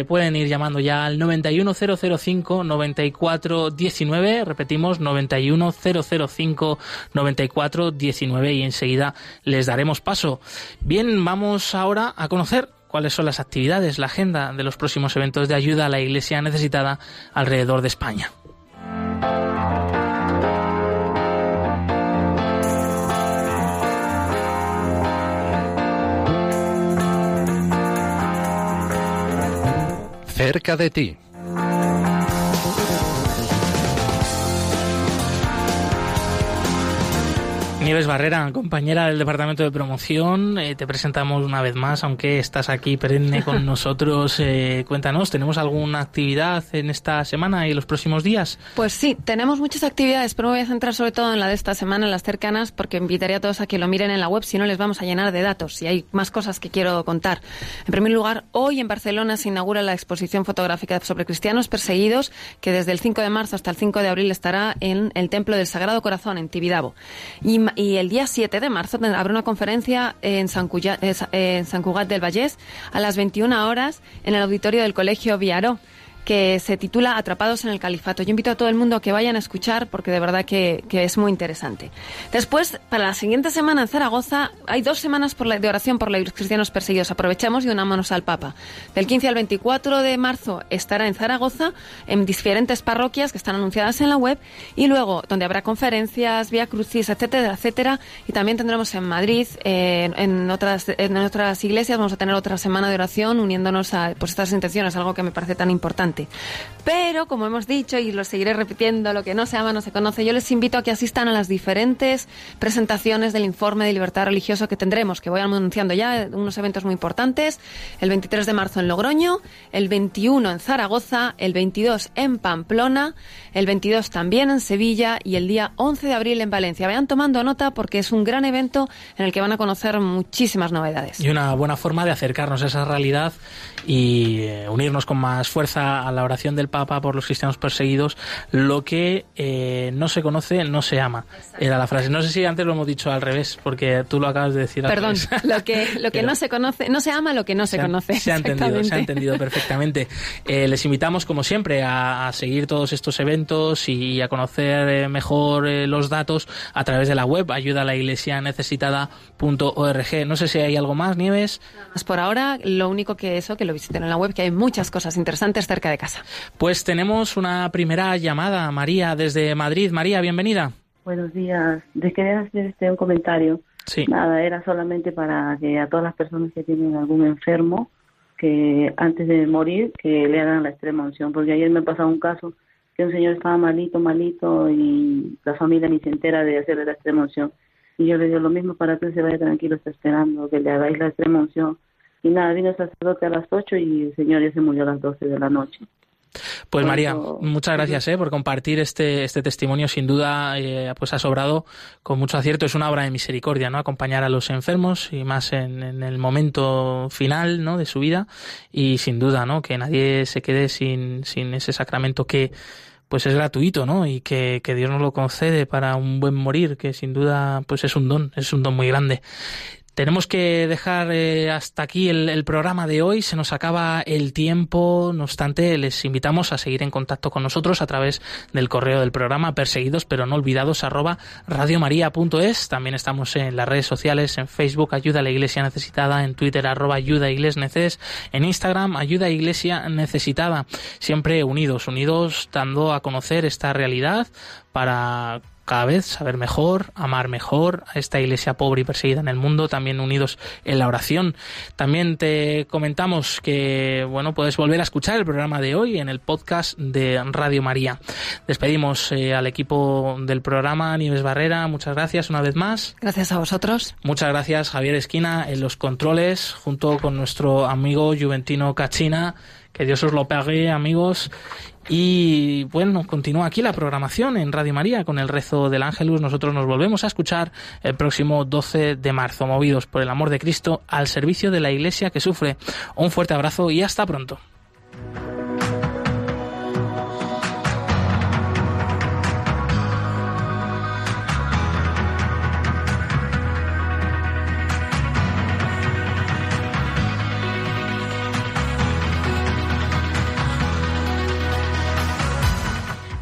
pueden ir llamando ya al 91005 9419, repetimos 91005 9419 y enseguida les daremos paso. Bien, vamos ahora a conocer cuáles son las actividades, la agenda de los próximos eventos de ayuda a la Iglesia necesitada alrededor de España. Cerca de ti. Nieves Barrera, compañera del Departamento de Promoción, eh, te presentamos una vez más, aunque estás aquí perenne con nosotros. Eh, cuéntanos, ¿tenemos alguna actividad en esta semana y los próximos días? Pues sí, tenemos muchas actividades, pero me voy a centrar sobre todo en la de esta semana, en las cercanas, porque invitaría a todos a que lo miren en la web, si no les vamos a llenar de datos y hay más cosas que quiero contar. En primer lugar, hoy en Barcelona se inaugura la exposición fotográfica sobre cristianos perseguidos, que desde el 5 de marzo hasta el 5 de abril estará en el Templo del Sagrado Corazón, en Tibidabo. Y y el día 7 de marzo habrá una conferencia en San, Cugat, en San Cugat del Vallés a las 21 horas en el auditorio del Colegio Viaró que se titula Atrapados en el Califato. Yo invito a todo el mundo a que vayan a escuchar porque de verdad que, es muy interesante. Después, para la siguiente semana en Zaragoza, hay dos semanas por la, de oración por los cristianos perseguidos. Aprovechamos y unámonos al Papa. Del 15 al 24 de marzo estará en Zaragoza, en diferentes parroquias que están anunciadas en la web, y luego donde habrá conferencias, vía crucis, etcétera, etcétera. Y también tendremos en Madrid, en, otras, en otras iglesias, vamos a tener otra semana de oración uniéndonos a pues, estas intenciones, algo que me parece tan importante. Pero, como hemos dicho, y lo seguiré repitiendo, lo que no se ama no se conoce, yo les invito a que asistan a las diferentes presentaciones del informe de libertad religiosa que tendremos, que voy anunciando ya, unos eventos muy importantes, el 23 de marzo en Logroño, el 21 en Zaragoza, el 22 en Pamplona, el 22 también en Sevilla y el día 11 de abril en Valencia. Vayan tomando nota porque es un gran evento en el que van a conocer muchísimas novedades. Y una buena forma de acercarnos a esa realidad y eh, unirnos con más fuerza a la oración del Papa por los cristianos perseguidos, lo que eh, no se conoce no se ama. Era la frase. No sé si antes lo hemos dicho al revés, porque tú lo acabas de decir. Perdón, lo que, lo que no se conoce, no se ama lo que no se, conoce. Se ha entendido, se ha entendido perfectamente. Eh, les invitamos, como siempre, a, seguir todos estos eventos y a conocer eh, mejor los datos a través de la web ayuda a la iglesia necesitada.org. No sé si hay algo más, Nieves. Por ahora, lo único que eso, que lo visiten en la web, que hay muchas cosas interesantes cerca de casa. Pues tenemos una primera llamada, María, desde Madrid. María, bienvenida. Buenos días. Les quería hacer este, un comentario. Sí. Nada, era solamente para que a todas las personas que tienen algún enfermo, que antes de morir, que le hagan la extrema unción. Porque ayer me pasó un caso que un señor estaba malito, malito, y la familia ni se entera de hacerle la extrema unción. Y yo le digo lo mismo para que se vaya tranquilo, está esperando que le hagáis la extrema unción y nada, vino el sacerdote a las 8 y el señor ya se murió a las 12 de la noche. Pues María, muchas gracias eh, por compartir este, este testimonio. Sin duda, eh, pues ha sobrado con mucho acierto. Es una obra de misericordia, ¿no? Acompañar a los enfermos y más en, en, el momento final, ¿no? De su vida. Y sin duda, ¿no? Que nadie se quede sin, sin ese sacramento que, pues es gratuito, ¿no? Y que, que Dios nos lo concede para un buen morir, que sin duda, pues es un don, es un don muy grande. Tenemos que dejar eh, hasta aquí el, programa de hoy. Se nos acaba el tiempo. No obstante, les invitamos a seguir en contacto con nosotros a través del correo del programa perseguidos pero no olvidados arroba radiomaria.es. También estamos en las redes sociales, en Facebook Ayuda a la Iglesia Necesitada, en Twitter arroba Ayuda Iglesia en Instagram Ayuda Iglesia Necesitada. Siempre unidos, unidos dando a conocer esta realidad para cada vez saber mejor, amar mejor a esta iglesia pobre y perseguida en el mundo, también unidos en la oración. También te comentamos que, bueno, puedes volver a escuchar el programa de hoy en el podcast de Radio María. Despedimos eh, al equipo del programa, Nieves Barrera, muchas gracias una vez más. Gracias a vosotros. Muchas gracias, Javier Esquina, en los controles, junto con nuestro amigo Juventino Cachina. Que Dios os lo pague, amigos. Y bueno, continúa aquí la programación en Radio María con el rezo del Ángelus. Nosotros nos volvemos a escuchar el próximo 12 de marzo, movidos por el amor de Cristo al servicio de la Iglesia que sufre. Un fuerte abrazo y hasta pronto.